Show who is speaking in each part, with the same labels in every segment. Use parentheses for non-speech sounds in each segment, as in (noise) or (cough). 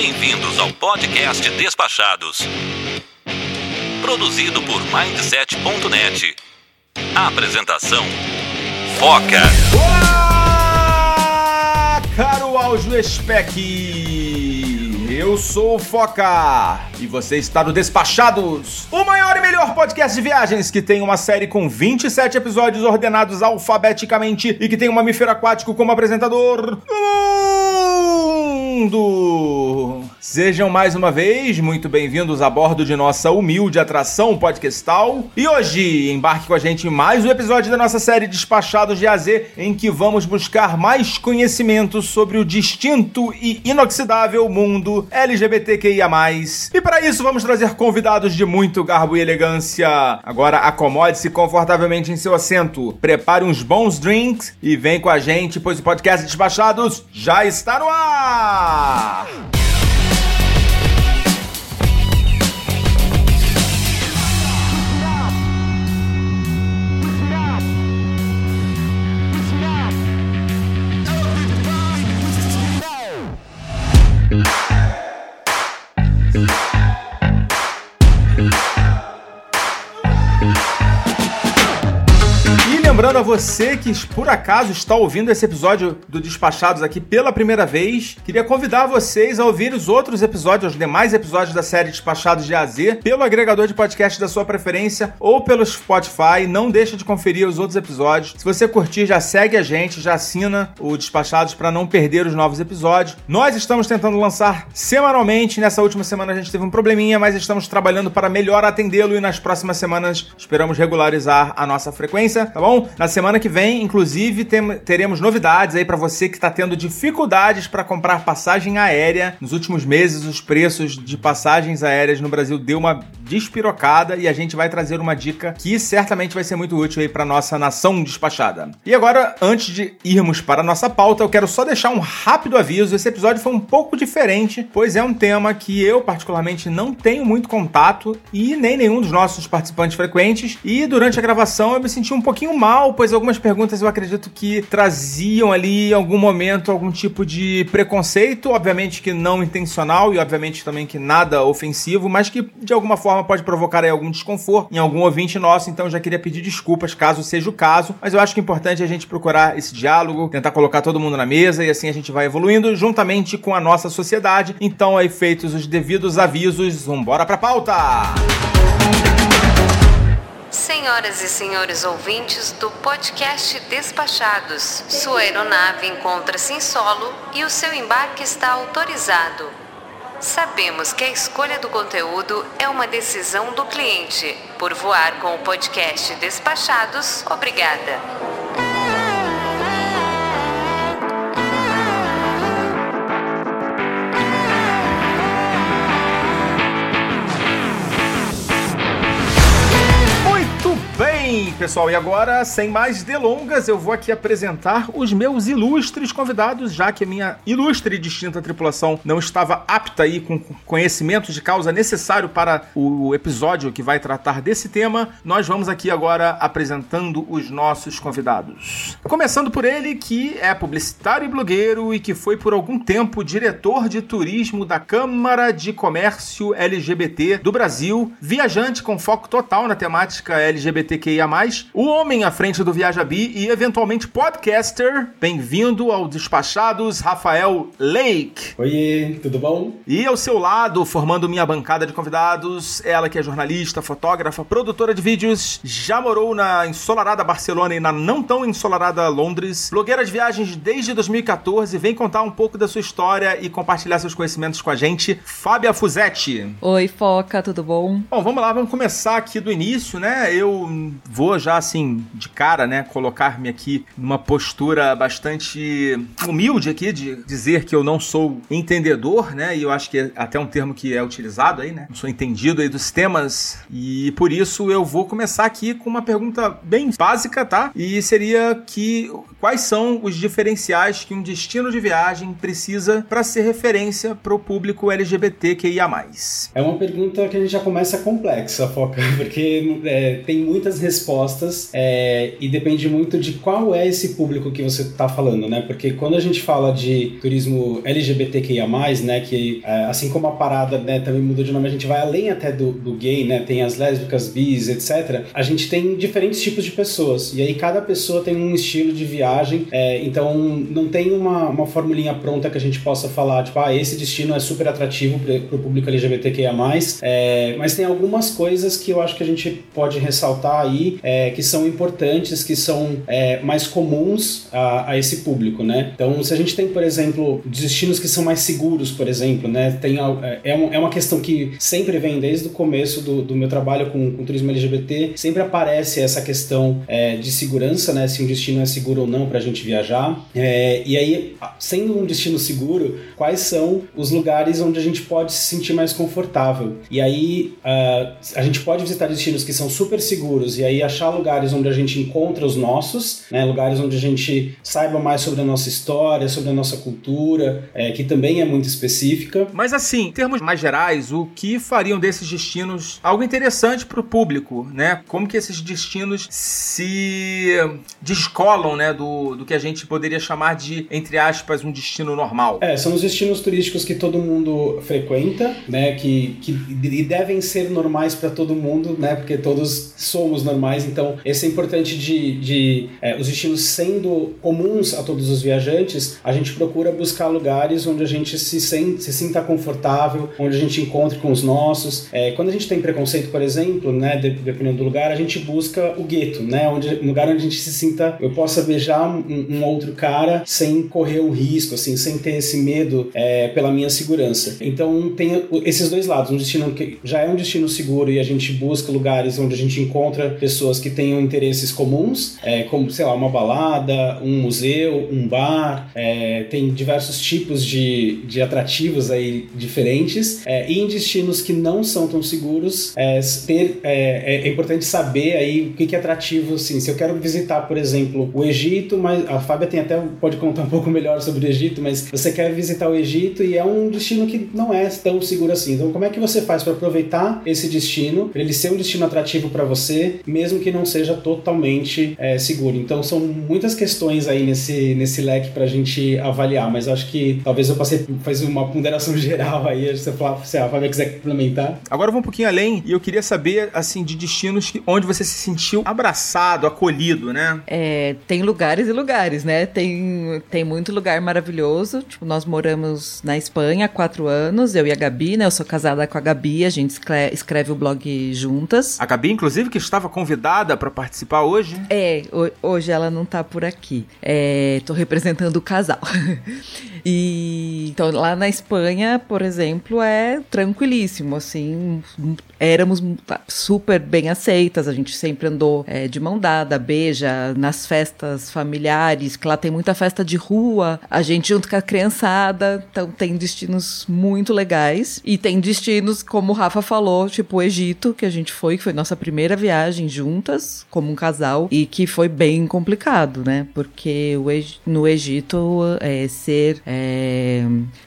Speaker 1: Bem-vindos ao podcast Despachados. Produzido por Mindset.net. Apresentação: Foca.
Speaker 2: Olá, caro Áudio Spec. Eu sou o Foca e você está no Despachados, o maior e melhor podcast de viagens que tem uma série com 27 episódios ordenados alfabeticamente e que tem um mamífero aquático como apresentador. Mundo! Sejam mais uma vez muito bem-vindos a bordo de nossa humilde atração podcastal. E hoje embarque com a gente em mais um episódio da nossa série Despachados de AZ, em que vamos buscar mais conhecimento sobre o distinto e inoxidável mundo LGBTQIA+. E para isso vamos trazer convidados de muito garbo e elegância. Agora acomode-se confortavelmente em seu assento, prepare uns bons drinks e vem com a gente, pois o podcast Despachados já está no ar! Lembrando a você que por acaso está ouvindo esse episódio do Despachados aqui pela primeira vez, queria convidar vocês a ouvir os outros episódios, os demais episódios da série Despachados de AZ, pelo agregador de podcast da sua preferência ou pelo Spotify. Não deixa de conferir os outros episódios. Se você curtir, já segue a gente, já assina o Despachados para não perder os novos episódios. Nós estamos tentando lançar semanalmente. Nessa última semana a gente teve um probleminha, mas estamos trabalhando para melhor atendê-lo e nas próximas semanas esperamos regularizar a nossa frequência, tá bom? Na semana que vem, inclusive, tem, teremos novidades aí para você que está tendo dificuldades para comprar passagem aérea. Nos últimos meses, os preços de passagens aéreas no Brasil deu uma despirocada e a gente vai trazer uma dica que certamente vai ser muito útil aí para nossa nação despachada. E agora, antes de irmos para a nossa pauta, eu quero só deixar um rápido aviso. Esse episódio foi um pouco diferente, pois é um tema que eu particularmente não tenho muito contato e nem nenhum dos nossos participantes frequentes. E durante a gravação eu me senti um pouquinho mal, pois algumas perguntas eu acredito que traziam ali em algum momento algum tipo de preconceito, obviamente que não intencional e obviamente também que nada ofensivo, mas que de alguma forma pode provocar aí algum desconforto em algum ouvinte nosso, então já queria pedir desculpas caso seja o caso, mas eu acho que é importante a gente procurar esse diálogo, tentar colocar todo mundo na mesa e assim a gente vai evoluindo juntamente com a nossa sociedade. Então aí feitos os devidos avisos, vambora pra pauta!
Speaker 3: Senhoras e senhores ouvintes do podcast Despachados, sua aeronave encontra-se em solo e o seu embarque está autorizado. Sabemos que a escolha do conteúdo é uma decisão do cliente. Por voar com o podcast Despachados, obrigada.
Speaker 2: Pessoal, e agora, sem mais delongas, eu vou aqui apresentar os meus ilustres convidados, já que a minha ilustre e distinta tripulação não estava apta aí com conhecimento de causa necessário para o episódio que vai tratar desse tema. Nós vamos aqui agora apresentando os nossos convidados. Começando por ele, que é publicitário e blogueiro e que foi por algum tempo diretor de turismo da Câmara de Comércio LGBT do Brasil, viajante com foco total na temática LGBTQIA o homem à frente do Viaja Bi e eventualmente podcaster. Bem-vindo ao Despachados, Rafael Lake.
Speaker 4: Oi, tudo bom?
Speaker 2: E ao seu lado, formando minha bancada de convidados, ela que é jornalista, fotógrafa, produtora de vídeos, já morou na ensolarada Barcelona e na não tão ensolarada Londres, blogueira de viagens desde 2014, vem contar um pouco da sua história e compartilhar seus conhecimentos com a gente, Fábia Fuzetti.
Speaker 5: Oi, Foca, tudo bom?
Speaker 2: Bom, vamos lá, vamos começar aqui do início, né? Eu vou já assim, de cara, né, colocar-me aqui numa postura bastante humilde aqui de dizer que eu não sou entendedor, né? E eu acho que é até um termo que é utilizado aí, né? Não sou entendido aí dos temas e por isso eu vou começar aqui com uma pergunta bem básica, tá? E seria que quais são os diferenciais que um destino de viagem precisa para ser referência para o público LGBTQIA+.
Speaker 4: É uma pergunta que a gente já começa complexa, Foca, (laughs) porque é, tem muitas respostas respostas é, e depende muito de qual é esse público que você está falando, né? Porque quando a gente fala de turismo LGBTQIA+, né, que é, assim como a parada né, também muda de nome, a gente vai além até do, do gay, né? Tem as lésbicas, bis, etc. A gente tem diferentes tipos de pessoas e aí cada pessoa tem um estilo de viagem, é, então não tem uma, uma formulinha pronta que a gente possa falar, tipo, ah, esse destino é super atrativo para o público LGBTQIA+, é, mas tem algumas coisas que eu acho que a gente pode ressaltar aí é, que são importantes, que são é, mais comuns a, a, esse público, né? Então, se a gente tem, por exemplo, destinos que são mais seguros, por exemplo, né? Tem, é, é, é uma questão que sempre vem desde o começo do, do meu trabalho com, com turismo LGBT, sempre aparece essa questão é, de segurança, né? Se um destino é seguro ou não para a gente viajar. É, e aí, sendo um destino seguro, quais são os lugares onde a gente pode se sentir mais confortável? E aí, uh, a gente pode visitar destinos que são super seguros e aí achar lugares onde a gente encontra os nossos, né? Lugares onde a gente saiba mais sobre a nossa história, sobre a nossa cultura, é, que também é muito específica.
Speaker 2: Mas assim, em termos mais gerais, o que fariam desses destinos algo interessante para o público, né? Como que esses destinos se descolam, né, do, do que a gente poderia chamar de, entre aspas, um destino normal?
Speaker 4: É, são os destinos turísticos que todo mundo frequenta, né, que, que e devem ser normais para todo mundo, né, porque todos somos normais, então esse é importante de, de é, os destinos sendo comuns a todos os viajantes, a gente procura buscar lugares onde a gente se, sente, se sinta confortável, onde a gente encontre com os nossos. É, quando a gente tem preconceito, por exemplo, né, dependendo do lugar, a gente busca o gueto, né, onde, um lugar onde a gente se sinta, eu possa beijar um, um outro cara sem correr o risco, assim, sem ter esse medo é, pela minha segurança. Então tem esses dois lados, um destino que já é um destino seguro e a gente busca lugares onde a gente encontra pessoas que tenham interesses comuns, é, como, sei lá, uma balada, um museu, um bar, é, tem diversos tipos de, de atrativos aí diferentes, é, e em destinos que não são tão seguros, é, ter, é, é, é, importante saber aí o que, que é atrativo, assim, se eu quero visitar, por exemplo, o Egito, mas a Fábia tem até, pode contar um pouco melhor sobre o Egito, mas você quer visitar o Egito e é um destino que não é tão seguro assim, então como é que você faz para aproveitar esse destino, para ele ser um destino atrativo para você, mesmo que não seja totalmente é, seguro. Então são muitas questões aí nesse, nesse leque para a gente avaliar, mas acho que talvez eu passei fazer uma ponderação (laughs) geral aí, se a Fábia quiser complementar.
Speaker 2: Agora eu vou um pouquinho além e eu queria saber, assim, de destinos onde você se sentiu abraçado, acolhido, né?
Speaker 5: É, tem lugares e lugares, né? Tem, tem muito lugar maravilhoso. Tipo, nós moramos na Espanha há quatro anos, eu e a Gabi, né? Eu sou casada com a Gabi, a gente escreve o blog juntas.
Speaker 2: A Gabi, inclusive, que estava convidada para participar hoje.
Speaker 5: É, hoje ela não tá por aqui. É, tô representando o casal. (laughs) e então lá na Espanha, por exemplo, é tranquilíssimo, assim, éramos super bem aceitas, a gente sempre andou é, de mão dada, beija, nas festas familiares, que lá tem muita festa de rua, a gente junto com a criançada, então tem destinos muito legais, e tem destinos, como o Rafa falou, tipo o Egito, que a gente foi, que foi nossa primeira viagem juntas, como um casal, e que foi bem complicado, né, porque no Egito é, ser é,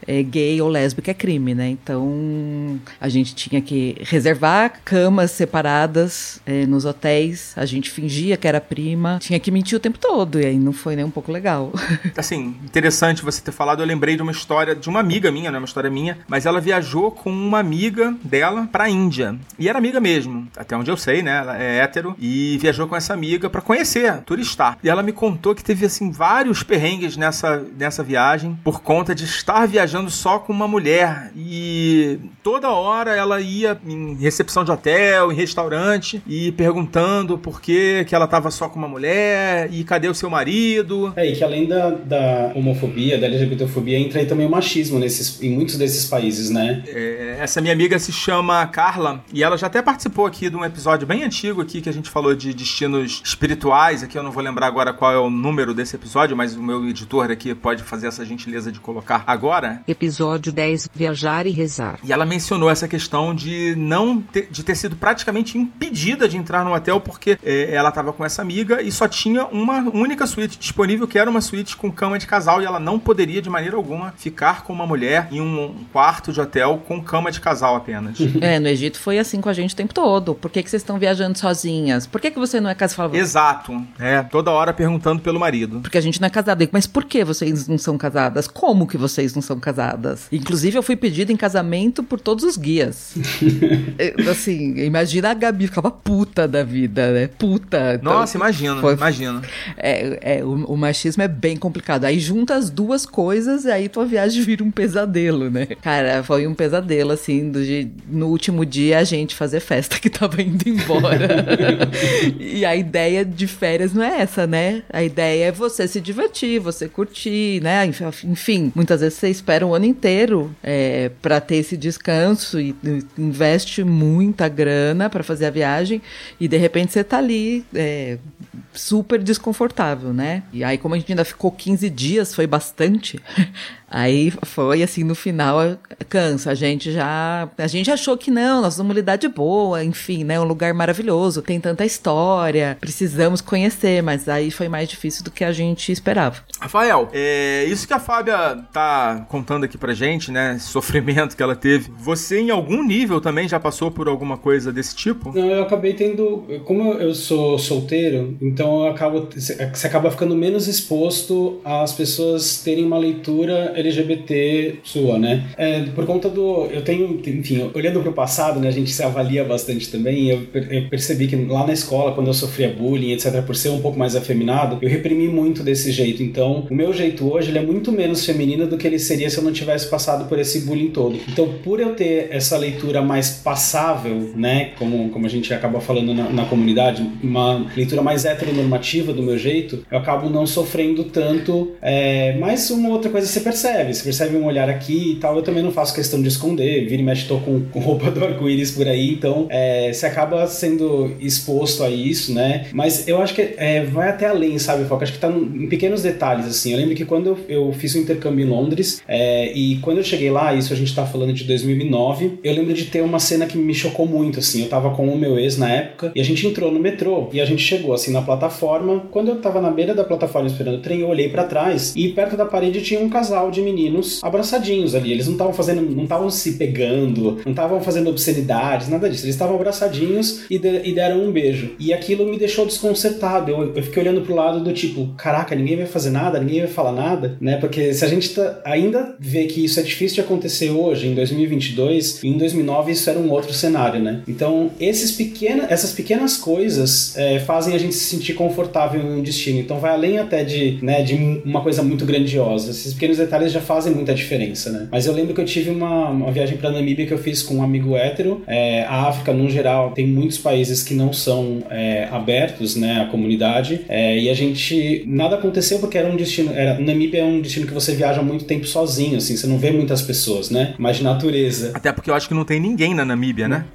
Speaker 5: é, gay ou lésbica é crime, né, então a gente tinha que reservar camas separadas é, nos hotéis. A gente fingia que era prima. Tinha que mentir o tempo todo. E aí não foi nem um pouco legal. (laughs)
Speaker 2: Assim, interessante você ter falado. Eu lembrei de uma história de uma amiga minha, não é uma história minha, mas ela viajou com uma amiga dela pra Índia. E era amiga mesmo. Até onde eu sei, né? Ela é hétero. E viajou com essa amiga para conhecer, turistar. E ela me contou que teve, assim, vários perrengues nessa, nessa viagem por conta de estar viajando só com uma mulher. E toda hora ela ia em recepção de hotel, em restaurante, e perguntando por que, que ela estava só com uma mulher e cadê o seu marido.
Speaker 4: É, e que além da, da homofobia, da LGBTfobia, entra aí também o machismo nesses, em muitos desses países, né?
Speaker 2: É, essa minha amiga se chama Carla e ela já até participou aqui de um episódio bem antigo aqui que a gente falou de destinos espirituais. Aqui eu não vou lembrar agora qual é o número desse episódio, mas o meu editor aqui pode fazer essa gentileza de colocar agora.
Speaker 6: Episódio 10: Viajar e rezar.
Speaker 2: E ela mencionou essa questão de não ter, de ter sido praticamente impedida de entrar no hotel porque é, ela estava com essa amiga e só tinha uma única suíte disponível, que era uma suíte com cama de casal, e ela não poderia de maneira alguma ficar com uma mulher em um quarto de hotel com cama de casal apenas. (laughs)
Speaker 5: É, no Egito foi assim com a gente o tempo todo. Por que, que vocês estão viajando sozinhas? Por que, que você não é casada?
Speaker 2: Exato. É, toda hora perguntando pelo marido.
Speaker 5: Porque a gente não é casada. Mas por que vocês não são casadas? Como que vocês não são casadas? Inclusive, eu fui pedida em casamento por todos os guias. (laughs) assim, imagina a Gabi ficava puta da vida, né? Puta.
Speaker 2: Então, Nossa, imagina, foi, imagina.
Speaker 5: É, é o, o, machismo é bem complicado. Aí junta as duas coisas e aí tua viagem vira um pesadelo, né? Cara, foi um pesadelo, assim, do, de, no último dia a gente fazer festa que tava indo embora. (laughs) (laughs) e a ideia de férias não é essa, né? A ideia é você se divertir, você curtir, né? Enfim, muitas vezes você espera um ano inteiro é, para ter esse descanso e investe muita grana para fazer a viagem e de repente você tá ali é, super desconfortável, né? E aí, como a gente ainda ficou 15 dias, foi bastante. Aí foi assim, no final cansa. A gente já. A gente achou que não, nós somos uma unidade boa, enfim, né? Um lugar maravilhoso, tem tanta história, precisamos conhecer, mas aí foi mais difícil do que a gente esperava.
Speaker 2: Rafael, é, isso que a Fábia tá contando aqui pra gente, né? Esse sofrimento que ela teve. Você, em algum nível, também já passou por alguma coisa desse tipo?
Speaker 4: Não, eu acabei tendo. Como eu sou solteiro, então eu acabo. Você acaba ficando menos exposto às pessoas terem uma leitura LGBT sua, né? É, por conta do. Eu tenho, enfim, olhando para o passado, né, a gente se avalia bastante também. Eu, eu, percebi que lá na escola, quando eu sofria bullying, etc., por ser um pouco mais afeminado, eu reprimi muito desse jeito. Então, o meu jeito hoje ele é muito menos feminino do que ele seria se eu não tivesse passado por esse bullying todo. Então, por eu ter essa leitura mais passável, né, como, como a gente acaba falando na, na comunidade, uma leitura mais heteronormativa do meu jeito, eu acabo não sofrendo tanto. É, mas uma outra coisa você percebe percebe, você percebe um olhar aqui e tal. Eu também não faço questão de esconder, vira e mexe, tô com, com roupa do arco-íris por aí, então é, você acaba sendo exposto a isso, né? Mas eu acho que é, vai até além, sabe, Foca? Acho que tá em pequenos detalhes, assim. Eu lembro que quando eu, eu fiz o um intercâmbio em Londres, é, e quando eu cheguei lá, isso a gente tá falando de 2009, eu lembro de ter uma cena que me chocou muito, assim. Eu tava com o meu ex na época, e a gente entrou no metrô, e a gente chegou, assim, na plataforma. Quando eu tava na beira da plataforma esperando o trem, eu olhei para trás, e perto da parede tinha um casal de de meninos abraçadinhos ali. Eles não estavam fazendo, não estavam se pegando, não estavam fazendo obscenidades, nada disso. Eles estavam abraçadinhos e, de, e, deram um beijo. E aquilo me deixou desconcertado. Eu, eu, fiquei olhando pro lado do tipo, caraca, ninguém vai fazer nada, ninguém vai falar nada, né? Porque se a gente tá, ainda vê que isso é difícil de acontecer hoje, em 2022, em 2009 isso era um outro cenário, né? Então, esses pequena, essas pequenas coisas é, fazem a gente se sentir confortável em um destino. Então, vai além até de, né, de uma coisa muito grandiosa. Esses pequenos detalhes já fazem muita diferença, né? Mas eu lembro que eu tive uma, uma viagem para Namíbia que eu fiz com um amigo hétero. É, a África, no geral, tem muitos países que não são é, abertos, né, à comunidade. É, e a gente nada aconteceu porque era um destino. Era, Namíbia é um destino que você viaja muito tempo sozinho, assim. Você não vê muitas pessoas, né? Mas de natureza.
Speaker 2: Até porque eu acho que não tem ninguém na Namíbia, né?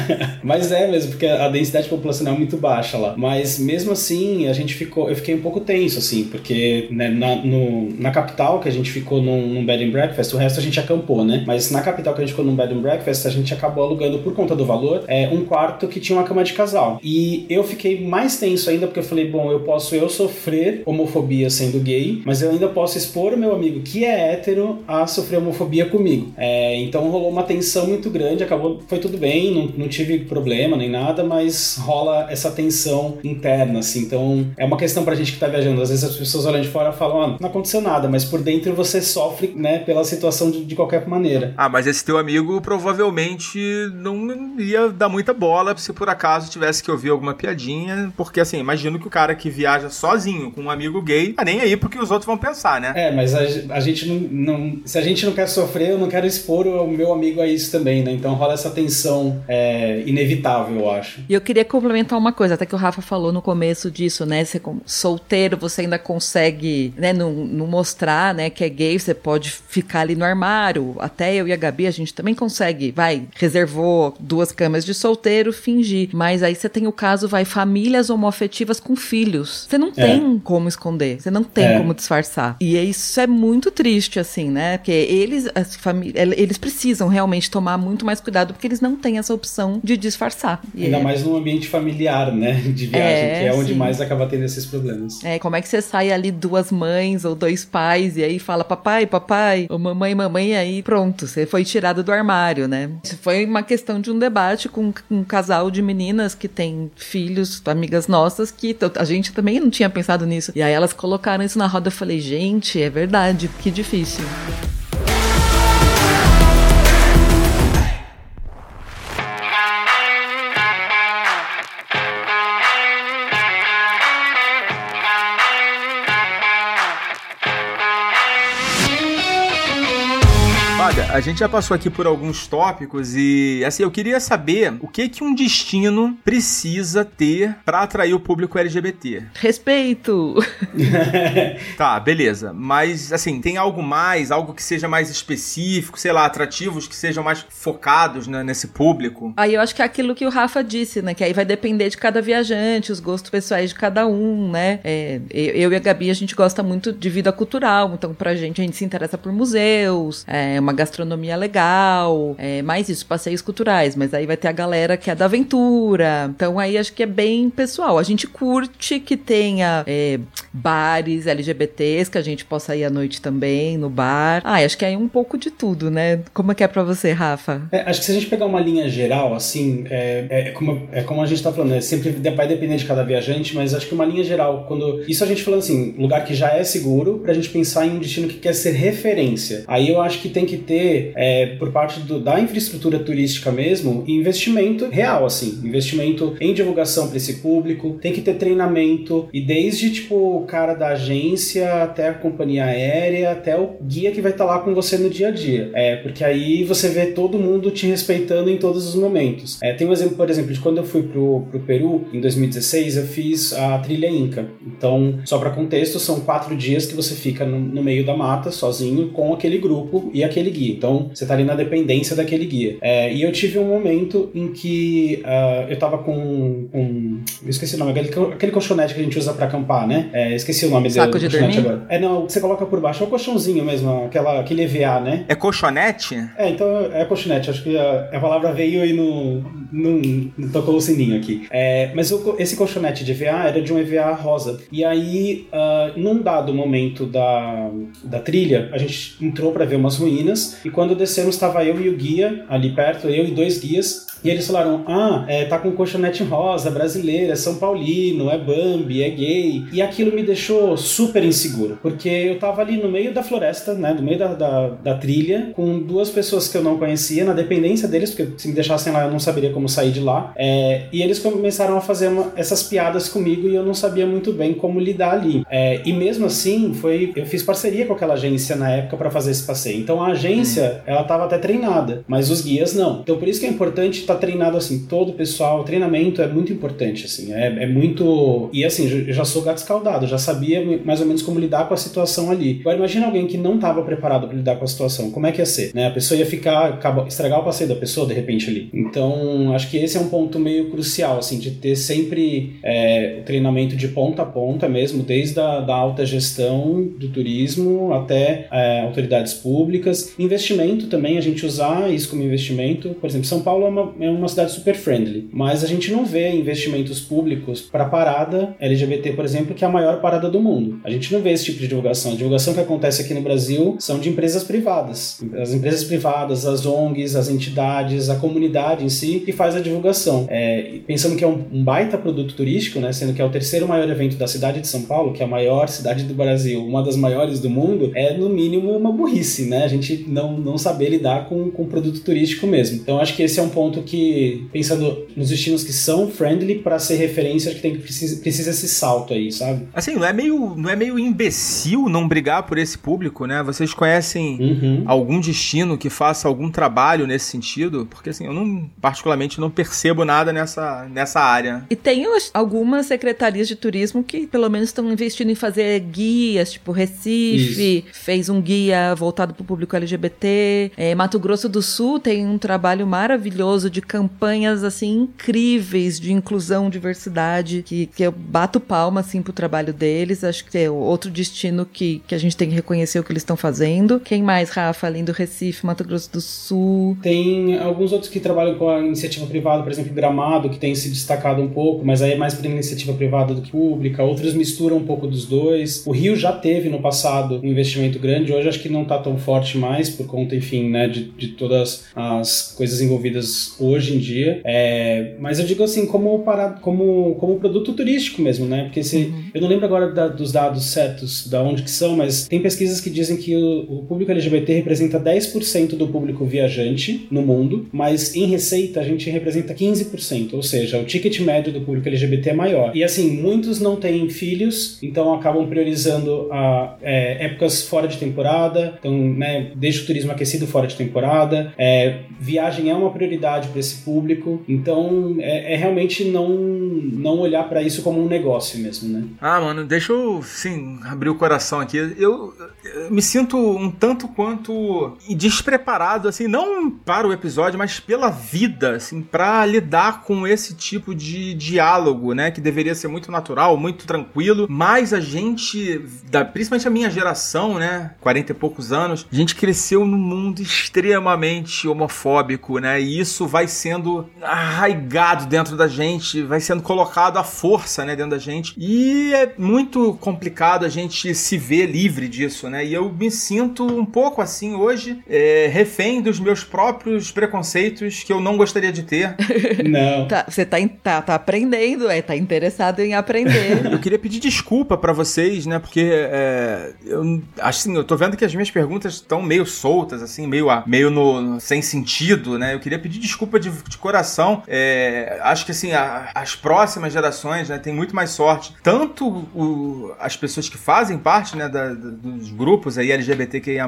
Speaker 2: (laughs)
Speaker 4: Mas é mesmo, porque a densidade populacional é muito baixa lá. Mas mesmo assim, a gente ficou, eu fiquei um pouco tenso, assim, porque né, na, no, na capital que a gente ficou num, num bed and breakfast, o resto a gente acampou, né? Mas na capital que a gente ficou num bed and breakfast, a gente acabou alugando por conta do valor é, um quarto que tinha uma cama de casal. E eu fiquei mais tenso ainda porque eu falei, bom, eu posso eu sofrer homofobia sendo gay, mas eu ainda posso expor o meu amigo que é hétero a sofrer homofobia comigo. É, então rolou uma tensão muito grande, acabou, foi tudo bem, não, não tive problema nem nada, mas rola essa tensão interna, assim. Então é uma questão pra gente que tá viajando. Às vezes as pessoas olham de fora e falam, ah, não aconteceu nada, mas por dentro você sofre, né, pela situação de, de qualquer maneira.
Speaker 2: Ah, mas esse teu amigo provavelmente não ia dar muita bola se por acaso tivesse que ouvir alguma piadinha, porque assim, imagino que o cara que viaja sozinho com um amigo gay, tá nem aí porque os outros vão pensar, né?
Speaker 4: É, mas a, a gente não, não, Se a gente não quer sofrer, eu não quero expor o meu amigo a isso também, né? Então rola essa tensão é, inevitável, eu acho.
Speaker 5: E eu queria complementar uma coisa, até que o Rafa falou no começo disso, né? Você como solteiro, você ainda consegue, né, não, não mostrar, né, que é gay aí você pode ficar ali no armário. Até eu e a Gabi, a gente também consegue, vai, reservou duas camas de solteiro, fingir. Mas aí você tem o caso, vai, famílias homoafetivas com filhos. Você não
Speaker 4: É.
Speaker 5: tem como esconder, você não tem
Speaker 4: É.
Speaker 5: como disfarçar. E isso é muito triste, assim, né? Porque eles, as famí- eles precisam realmente tomar muito mais cuidado, porque eles não têm essa opção de disfarçar. E
Speaker 4: Ainda
Speaker 5: é-
Speaker 4: mais num ambiente familiar, né? De viagem,
Speaker 5: É,
Speaker 4: que é onde
Speaker 5: sim.
Speaker 4: mais acaba tendo esses problemas.
Speaker 5: É, como é que você sai ali duas mães ou dois pais e aí fala papai, papai, ou mamãe, mamãe, aí pronto, você foi tirado do armário, né? Isso foi uma questão de um debate com um casal de meninas que tem filhos, amigas nossas, que a gente também não tinha pensado nisso. E aí elas colocaram isso na roda, eu falei, gente, é verdade, que difícil.
Speaker 2: A gente já passou aqui por alguns tópicos e, assim, eu queria saber o que que um destino precisa ter pra atrair o público LGBT.
Speaker 5: Respeito! (laughs)
Speaker 2: Tá, beleza. Mas, assim, tem algo mais, algo que seja mais específico, sei lá, atrativos que sejam mais focados né, nesse público?
Speaker 5: Aí eu acho que é aquilo que o Rafa disse, né? Que aí vai depender de cada viajante, os gostos pessoais de cada um, né? É, eu, eu e a Gabi, a gente gosta muito de vida cultural, então pra gente, a gente se interessa por museus, é, uma gastronomia legal, é, mais isso, passeios culturais, mas aí vai ter a galera que é da aventura, então aí acho que é bem pessoal. A gente curte que tenha é, bares LGBTs, que a gente possa ir à noite também, no bar. Ah, acho que é um pouco de tudo, né? Como é que é pra você, Rafa?
Speaker 4: É, acho que se a gente pegar uma linha geral, assim, é, é como, é como a gente tá falando, né? sempre vai depender de cada viajante, mas acho que uma linha geral, quando. Isso a gente falando assim, lugar que já é seguro, pra gente pensar em um destino que quer ser referência. Aí eu acho que tem que ter, é, por parte do- da infraestrutura turística mesmo, investimento real, assim. Investimento em divulgação pra esse público, tem que ter treinamento, e desde, tipo, o cara da agência até a companhia aérea, até o guia que vai estar lá com você no dia a dia. É, porque aí você vê todo mundo te respeitando em todos os momentos. É, tem um exemplo, por exemplo, de quando eu fui pro, pro Peru, em 2016, eu fiz a trilha Inca. Então, só para contexto, são quatro dias que você fica no, no meio da mata, sozinho, com aquele grupo e aquele guia. Então, você tá ali na dependência daquele guia. É, e eu tive um momento em que ah, eu tava com, com. Eu esqueci o nome, aquele, aquele colchonete que a gente usa para acampar, né? É, esqueci o nome
Speaker 5: Saco
Speaker 4: do
Speaker 5: de dormir?
Speaker 4: agora. É, não, o que você coloca por baixo é o colchãozinho mesmo, aquela, aquele EVA, né?
Speaker 2: É colchonete?
Speaker 4: É, então é colchonete. Acho que a, a palavra veio e não, não, não tocou o sininho aqui. É, mas o esse colchonete de EVA era de um EVA rosa. E aí, ah, num dado momento da, da trilha, a gente entrou para ver umas ruínas. E quando descemos, estava eu e o guia ali perto, eu e dois guias. E eles falaram: Ah, é, tá com colchonete rosa, brasileira, é São Paulino, é Bambi, é gay. E aquilo me deixou super inseguro, porque eu tava ali no meio da floresta, né? No meio da, da, da trilha, com duas pessoas que eu não conhecia, na dependência deles, porque se me deixassem lá eu não saberia como sair de lá. É, e eles começaram a fazer uma- essas piadas comigo e eu não sabia muito bem como lidar ali. É, e mesmo assim, foi eu fiz parceria com aquela agência na época para fazer esse passeio. Então a agência, ela tava até treinada, mas os guias não. Então por isso que é importante estar treinado assim, todo o pessoal, o treinamento é muito importante assim, é, é muito e assim, eu já sou gato escaldado, já sabia mais ou menos como lidar com a situação ali. Agora imagina alguém que não estava preparado para lidar com a situação, como é que ia ser, né? A pessoa ia ficar, acaba, estragar o passeio da pessoa de repente ali. Então acho que esse é um ponto meio crucial assim, de ter sempre é, o treinamento de ponta a ponta mesmo, desde a da alta gestão do turismo até é, autoridades públicas, investimento também a gente usar isso como investimento. Por exemplo, São Paulo é uma, é uma cidade super friendly, mas a gente não vê investimentos públicos para parada LGBT, por exemplo, que é a maior parada do mundo. A gente não vê esse tipo de divulgação. A divulgação que acontece aqui no Brasil são de empresas privadas. As empresas privadas, as ONGs, as entidades, a comunidade em si que faz a divulgação. É, pensando que é um, um baita produto turístico, né, sendo que é o terceiro maior evento da cidade de São Paulo, que é a maior cidade do Brasil, uma das maiores do mundo, é no mínimo uma burrice, né? A gente não, não saber lidar com, com produto turístico mesmo. Então acho que esse é um ponto que, pensando nos destinos que são friendly para ser referência, acho que tem que precisa, precisa esse salto aí, sabe?
Speaker 2: Assim, não é meio, não é meio imbecil não brigar por esse público, né? Vocês conhecem
Speaker 4: Uhum.
Speaker 2: algum destino que faça algum trabalho nesse sentido? Porque assim, eu não, particularmente realmente não percebo nada nessa, nessa área.
Speaker 5: E tem algumas secretarias de turismo que pelo menos estão investindo em fazer guias, tipo Recife, Isso. fez um guia voltado para o público LGBT. É, Mato Grosso do Sul tem um trabalho maravilhoso de campanhas assim incríveis de inclusão, diversidade, que, que eu bato palma assim pro trabalho deles. Acho que é outro destino que, que a gente tem que reconhecer o que eles estão fazendo. Quem mais, Rafa, além do Recife, Mato Grosso do Sul?
Speaker 4: Tem alguns outros que trabalham com a iniciativa privada, por exemplo, Gramado, que tem se destacado um pouco, mas aí é mais para iniciativa privada do que pública. Outros misturam um pouco dos dois. O Rio já teve no passado um investimento grande, hoje acho que não está tão forte mais, por conta, enfim, né, de, de todas as coisas envolvidas hoje em dia. É, mas eu digo assim, como, para, como, como produto turístico mesmo, né? Porque se, uhum. eu não lembro agora da, dos dados certos, da onde que são, mas tem pesquisas que dizem que o, o público LGBT representa 10% do público viajante no mundo, mas em receita a gente representa 15%, ou seja, o ticket médio do público LGBT é maior. E assim, muitos não têm filhos, então acabam priorizando a, é, épocas fora de temporada, então, né, deixa o turismo aquecido fora de temporada, é, viagem é uma prioridade para esse público, então é, é realmente não, não olhar para isso como um negócio mesmo, né?
Speaker 2: Ah, mano, deixa eu, sim, abrir o coração aqui. Eu, eu me sinto um tanto quanto despreparado, assim, não para o episódio, mas pela vida, assim, para lidar com esse tipo de diálogo, né, que deveria ser muito natural, muito tranquilo, mas a gente, da, principalmente a minha geração, né, 40 e poucos anos, a gente cresceu num mundo extremamente homofóbico, né, e isso vai sendo arraigado dentro da gente, vai sendo colocado à força, né, dentro da gente, e é muito complicado a gente se ver livre disso, né, e eu me sinto um pouco assim hoje, é, refém dos meus próprios preconceitos que eu não gostaria de ter. (laughs)
Speaker 4: Não.
Speaker 5: Tá, você tá, tá, tá aprendendo, é, tá interessado em aprender. (laughs)
Speaker 2: eu queria pedir desculpa para vocês, né, porque é, eu, assim, eu tô vendo que as minhas perguntas estão meio soltas, assim, meio, meio no, no, sem sentido, né, eu queria pedir desculpa de, de coração. É, acho que, assim, a, as próximas gerações, né, têm muito mais sorte. Tanto o, as pessoas que fazem parte, né, da, dos grupos aí LGBTQIA+,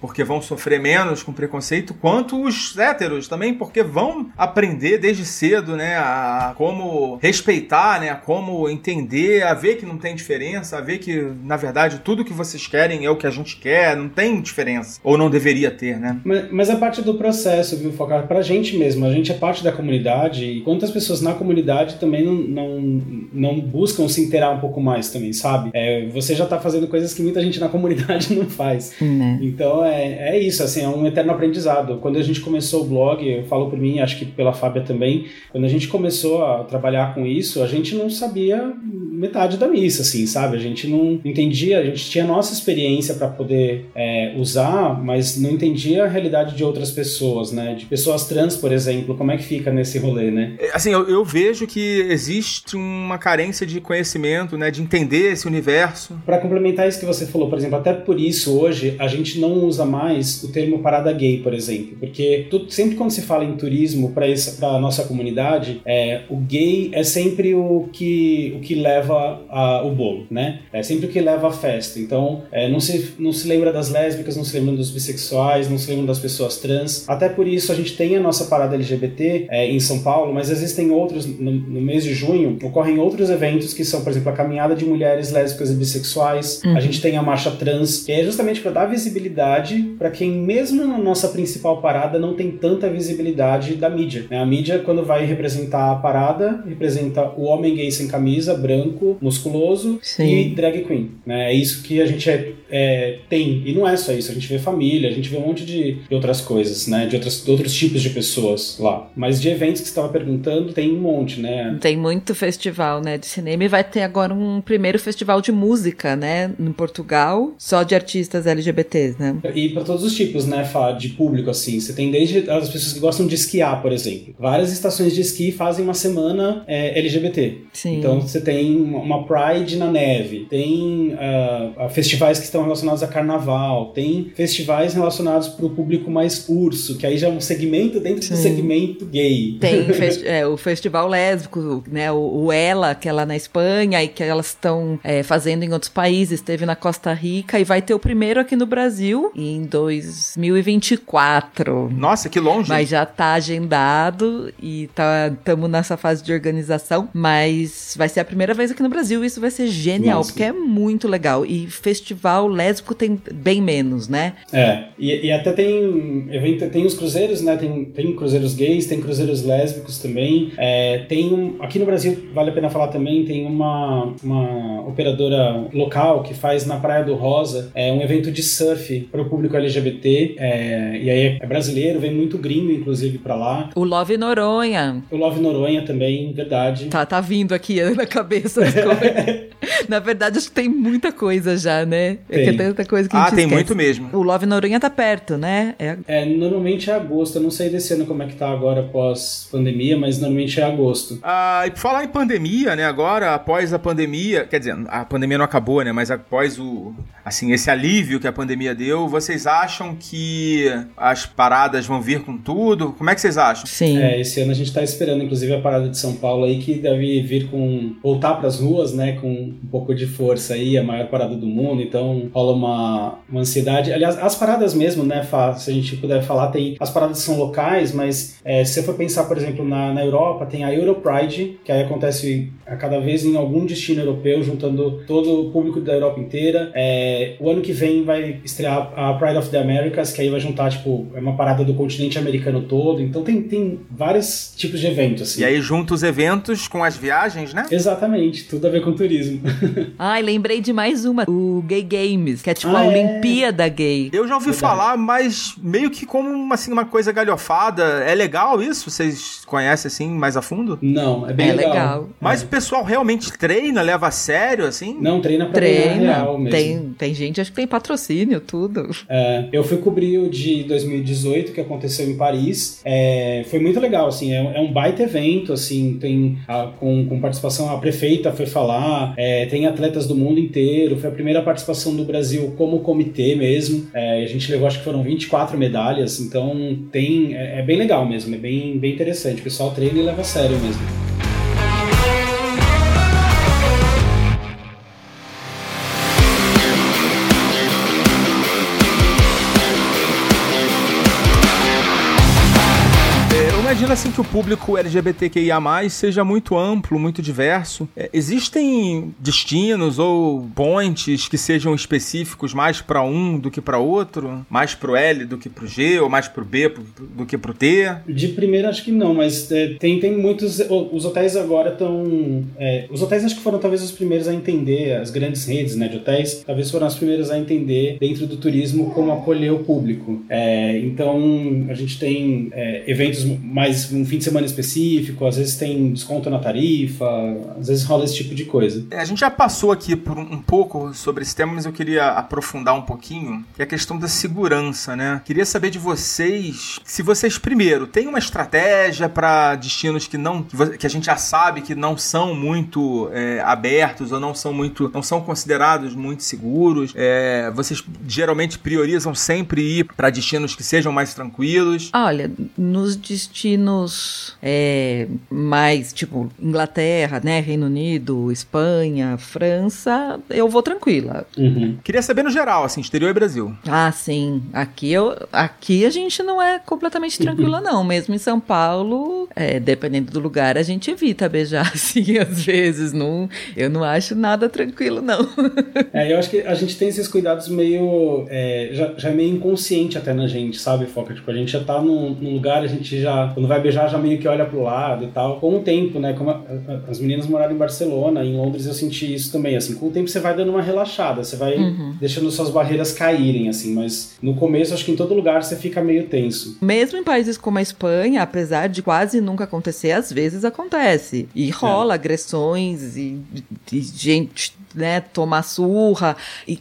Speaker 2: porque vão sofrer menos com preconceito, quanto os héteros também, porque vão aprender desde cedo, né, a como respeitar, né, a como entender, a ver que não tem diferença, a ver que, na verdade, tudo que vocês querem é o que a gente quer, não tem diferença, ou não deveria ter, né?
Speaker 4: Mas, mas é parte do processo, viu, Focar? Pra gente mesmo, a gente é parte da comunidade, e quantas pessoas na comunidade também não, não, não buscam se inteirar um pouco mais também, sabe? É, você já tá fazendo coisas que muita gente na comunidade (laughs) não faz. Né? Então é, é isso, assim, é um eterno aprendizado. Quando a gente começou o blog, eu falo por mim, acho que pela Fábia também, quando a gente começou a trabalhar com isso, a gente não sabia metade da missa, assim, sabe? A gente não entendia, a gente tinha nossa experiência para poder é, usar, mas não entendia a realidade de outras pessoas, né? De pessoas trans, por exemplo, como é que fica nesse rolê, né?
Speaker 2: É, assim, eu, eu vejo que existe uma carência de conhecimento, né? De entender esse universo.
Speaker 4: Para complementar isso que você falou, por exemplo, até por isso hoje a gente não usa mais o termo parada gay, por exemplo, porque sempre quando se fala em turismo para a nossa comunidade, é, o gay é sempre o que, o que leva a, o bolo, né? É sempre o que leva a festa. Então, é, não, se, não se lembra das lésbicas, não se lembra dos bissexuais, não se lembra das pessoas trans. Até por isso a gente tem a nossa parada LGBT é, em São Paulo, mas existem outros, no, no, mês de junho, ocorrem outros eventos que são, por exemplo, a caminhada de mulheres lésbicas e bissexuais. Uhum. A gente tem a marcha trans, que é justamente para dar visibilidade para quem, mesmo na nossa principal parada, não tem tanta visibilidade da mídia. Né? A mídia, quando vai representar a parada, representa o homem gay sem camisa, branco, musculoso Sim. e drag queen. Né? É isso que a gente é, é, tem. E não é só isso, a gente vê família, a gente vê um monte de, de outras coisas, né? De, outras, de outros tipos de pessoas lá. Mas de eventos que você estava perguntando, tem um monte, né?
Speaker 5: Tem muito festival, né, de cinema e vai ter agora um primeiro festival de música, né, em Portugal, só de artistas LGBTs, né?
Speaker 4: E para todos os tipos, né, Fá, de público, assim. Você tem desde as pessoas que gostam de esquiar, por exemplo. Várias estações de esqui fazem uma semana é, LGBT. Sim. Então você tem uma Pride na neve, tem uh, festivais que estão relacionados a carnaval, tem festivais relacionados para o público mais urso, que aí já é um segmento dentro Sim. do segmento gay.
Speaker 5: Tem (laughs) é, o festival lésbico, né, o, o Ela, que é lá na Espanha e que elas estão é, fazendo em outros países, teve na Costa Rica e vai ter o primeiro aqui no Brasil em 2024.
Speaker 2: Nossa, que longe!
Speaker 5: Mas já está agendado e estamos nessa fase de organização, mas vai ser a primeira vez aqui no Brasil e isso vai ser genial,
Speaker 4: Nossa.
Speaker 5: porque é muito legal. E festival lésbico tem bem menos, né?
Speaker 4: É, e, e até tem evento, tem os cruzeiros, né? Tem, tem cruzeiros gays, tem cruzeiros lésbicos também. É, tem um, aqui no Brasil, vale a pena falar também, tem uma, uma operadora local que faz na Praia do Rosa é, um evento de surf para o público LGBT. É, e aí é brasileiro, vem muito gringo, inclusive, para lá.
Speaker 5: O Love Noronha.
Speaker 4: O Love Noronha também, verdade.
Speaker 5: Tá, tá vindo aqui (laughs) na cabeça. (laughs) Na verdade, acho que tem muita coisa já, né? É que
Speaker 4: Tem.
Speaker 5: é tanta coisa que a
Speaker 2: Ah,
Speaker 5: gente
Speaker 2: tem
Speaker 5: esquece.
Speaker 2: muito mesmo.
Speaker 5: O Love Noronha tá perto, né? É
Speaker 4: É, normalmente é agosto. Eu não sei desse ano como é que tá agora pós-pandemia, mas normalmente é agosto.
Speaker 2: Ah, e por falar em pandemia, né? Agora, após a pandemia, quer dizer, a pandemia não acabou, né? Mas após o, assim, esse alívio que a pandemia deu, vocês acham que as paradas vão vir com tudo? Como é que vocês acham?
Speaker 5: Sim.
Speaker 4: É, esse ano a gente tá esperando, inclusive, a parada de São Paulo aí, que deve vir com. voltar pras ruas, né? Com um pouco de força aí, a maior parada do mundo. Então rola uma, uma ansiedade. Aliás, as paradas mesmo, né, Fá, se a gente puder falar, tem. As paradas são locais, mas é, se você for pensar, por exemplo, na, na Europa, tem a Europride, que aí acontece a cada vez em algum destino europeu, juntando todo o público da Europa inteira. É, o ano que vem vai estrear a Pride of the Americas, que aí vai juntar, tipo, é uma parada do continente americano todo. Então tem, tem vários tipos de eventos, assim.
Speaker 2: E aí junta os eventos com as viagens, né?
Speaker 4: Exatamente, tudo a ver com turismo. (laughs)
Speaker 5: Ai, lembrei de mais uma. O Gay Games, que é tipo
Speaker 4: Ah,
Speaker 5: a
Speaker 4: é?
Speaker 5: Olimpíada Gay.
Speaker 2: Eu já ouvi
Speaker 4: Verdade.
Speaker 2: falar, mas meio que como uma, assim, uma coisa galhofada. É legal isso? Vocês conhecem assim mais a fundo?
Speaker 4: Não, é bem
Speaker 5: É
Speaker 4: legal.
Speaker 5: legal.
Speaker 2: Mas o pessoal realmente treina, leva a sério, assim?
Speaker 4: Não, treina pra
Speaker 5: Treina.
Speaker 4: real mesmo.
Speaker 5: Tem, tem gente, acho que tem patrocínio, tudo.
Speaker 4: É, eu fui cobrir o de 2018, que aconteceu em Paris. É, foi muito legal, assim, é, é um baita evento, assim, tem a- com, com participação, a prefeita foi falar, é, tem atletas do mundo inteiro, foi a primeira participação do Brasil como comitê mesmo. É, a gente levou, acho que foram 24 medalhas, então tem, é, é bem legal mesmo, é bem, bem interessante. O pessoal treina e leva a sério mesmo.
Speaker 2: Assim que o público LGBTQIA+, seja muito amplo, muito diverso. É, existem destinos ou points que sejam específicos mais para um do que para outro? Mais pro L do que pro G, ou mais pro B pro- do que pro T?
Speaker 4: De primeira acho que não, mas é, tem, tem muitos. o- Os hotéis agora estão. os hotéis acho que foram talvez os primeiros a entender, as grandes redes né, de hotéis, talvez foram as primeiras a entender dentro do turismo como acolher o público. É, então a gente tem é, eventos mais um fim de semana específico, às vezes tem desconto na tarifa, às vezes rola esse tipo de coisa.
Speaker 2: É, A gente já passou aqui por um, um pouco sobre esse tema, mas eu queria aprofundar um pouquinho, que é a questão da segurança, né? Queria saber de vocês, se vocês primeiro têm uma estratégia para destinos que não, que a gente já sabe que não são muito é, abertos ou não são muito, não são considerados muito seguros. É, vocês geralmente priorizam sempre ir para destinos que sejam mais tranquilos.
Speaker 5: Olha, nos destinos é, mais, tipo, Inglaterra, né, Reino Unido, Espanha, França, eu vou tranquila.
Speaker 4: Uhum.
Speaker 2: Queria saber no geral, assim, exterior e Brasil.
Speaker 5: Ah, sim. Aqui, eu, aqui a gente não é completamente tranquila, não. Mesmo em São Paulo, é, dependendo do lugar, a gente evita beijar, (laughs) assim, às vezes. Não, eu não acho nada tranquilo, não.
Speaker 4: É, eu acho que a gente tem esses cuidados meio. é, já, já é meio inconsciente até na gente, sabe, Foca? Tipo, a gente já tá num, num lugar, a gente já. Quando vai beijar, já meio que olha pro lado e tal. Com o tempo, né? Como a- a- as meninas moraram em Barcelona, em Londres eu senti isso também. Assim, com o tempo você vai dando uma relaxada, você vai deixando suas barreiras caírem, assim. Mas no começo, acho que em todo lugar você fica meio tenso.
Speaker 5: Mesmo em países como a Espanha, apesar de quase nunca acontecer, às vezes acontece. E rola agressões e, e gente, né, tomar surra. E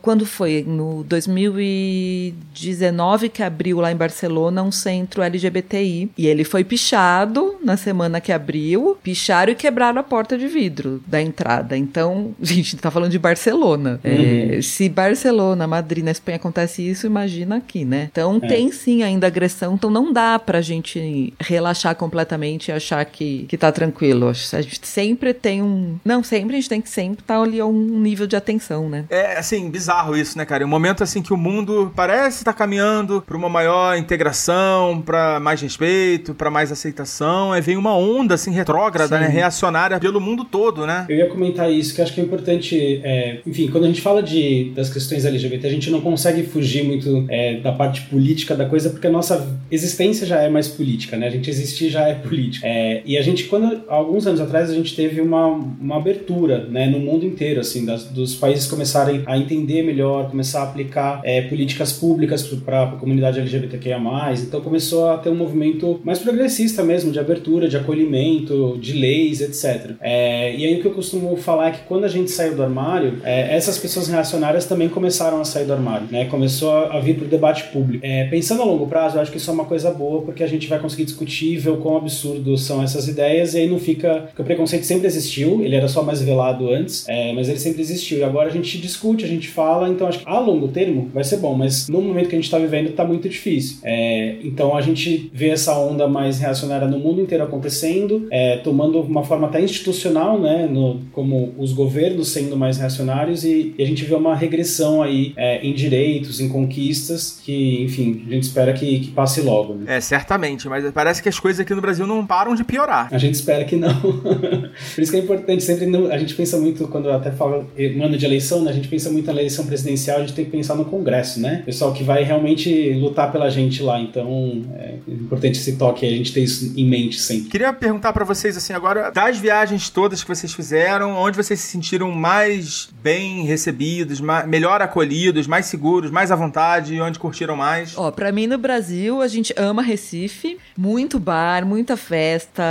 Speaker 5: quando foi? No 2019 que abriu lá em Barcelona um centro LGBTI. E ele foi pichado na semana que abriu. Picharam e quebraram a porta de vidro da entrada. Então, (laughs) gente, tá falando de Barcelona. É, se Barcelona, Madrid, na Espanha acontece isso, imagina aqui, né? Então
Speaker 4: É.
Speaker 5: tem sim ainda agressão, então não dá pra gente relaxar completamente e achar que, que tá tranquilo. A gente sempre tem um. Não, sempre a gente tem que sempre estar ali a um nível de atenção, né?
Speaker 2: É, assim, bizarro isso, né, cara? Um momento assim que o mundo parece estar tá caminhando para uma maior integração, para mais respeito, para mais aceitação, aí vem uma onda assim retrógrada, Sim. né, reacionária pelo mundo todo, né?
Speaker 4: Eu ia comentar isso, que acho que é importante, é, enfim, quando a gente fala de, das questões LGBT, a gente não consegue fugir muito é, da parte política da coisa, porque a nossa existência já é mais política, né? A gente existir já é política. É, e a gente, quando, alguns anos atrás, a gente teve uma, uma abertura, né, no mundo inteiro, assim, das, dos países começarem a entender melhor, começar a aplicar é, políticas públicas para a comunidade LGBTQIA+. Então começou a ter um movimento mais progressista mesmo, de abertura, de acolhimento, de leis, etc. É, e aí o que eu costumo falar é que quando a gente saiu do armário, é, essas pessoas reacionárias também começaram a sair do armário, né? Começou a vir para o debate público. É, pensando a longo prazo, eu acho que isso é uma coisa boa, porque a gente vai conseguir discutir, ver o quão absurdo são essas ideias, e aí não fica... Porque o preconceito sempre existiu, ele era só mais velado antes, é, mas ele sempre existiu. E agora a gente discute, a gente fala, então acho que a longo termo vai ser bom, mas no momento que a gente está vivendo está muito difícil. É, então a gente vê essa onda mais reacionária no mundo inteiro acontecendo, é, tomando uma forma até institucional, né, no, como os governos sendo mais reacionários, e, e a gente vê uma regressão aí é, em direitos, em conquistas, que, enfim, a gente espera que, que passe logo. Né?
Speaker 2: É, certamente, mas parece que as coisas aqui no Brasil não param de piorar.
Speaker 4: A gente espera que não. (laughs) Por isso que é importante sempre, a gente pensa muito, quando até fala um ano de eleição, né, a gente pensa muito na eleição presidencial, a gente tem que pensar no Congresso, né? Pessoal que vai realmente lutar pela gente lá, então é importante esse toque, a gente ter isso em mente sempre.
Speaker 2: Queria perguntar para vocês, assim, agora, das viagens todas que vocês fizeram, onde vocês se sentiram mais bem recebidos, mais, melhor acolhidos, mais seguros, mais à vontade, onde curtiram mais?
Speaker 5: Ó, pra mim no Brasil, a gente ama Recife, muito bar, muita festa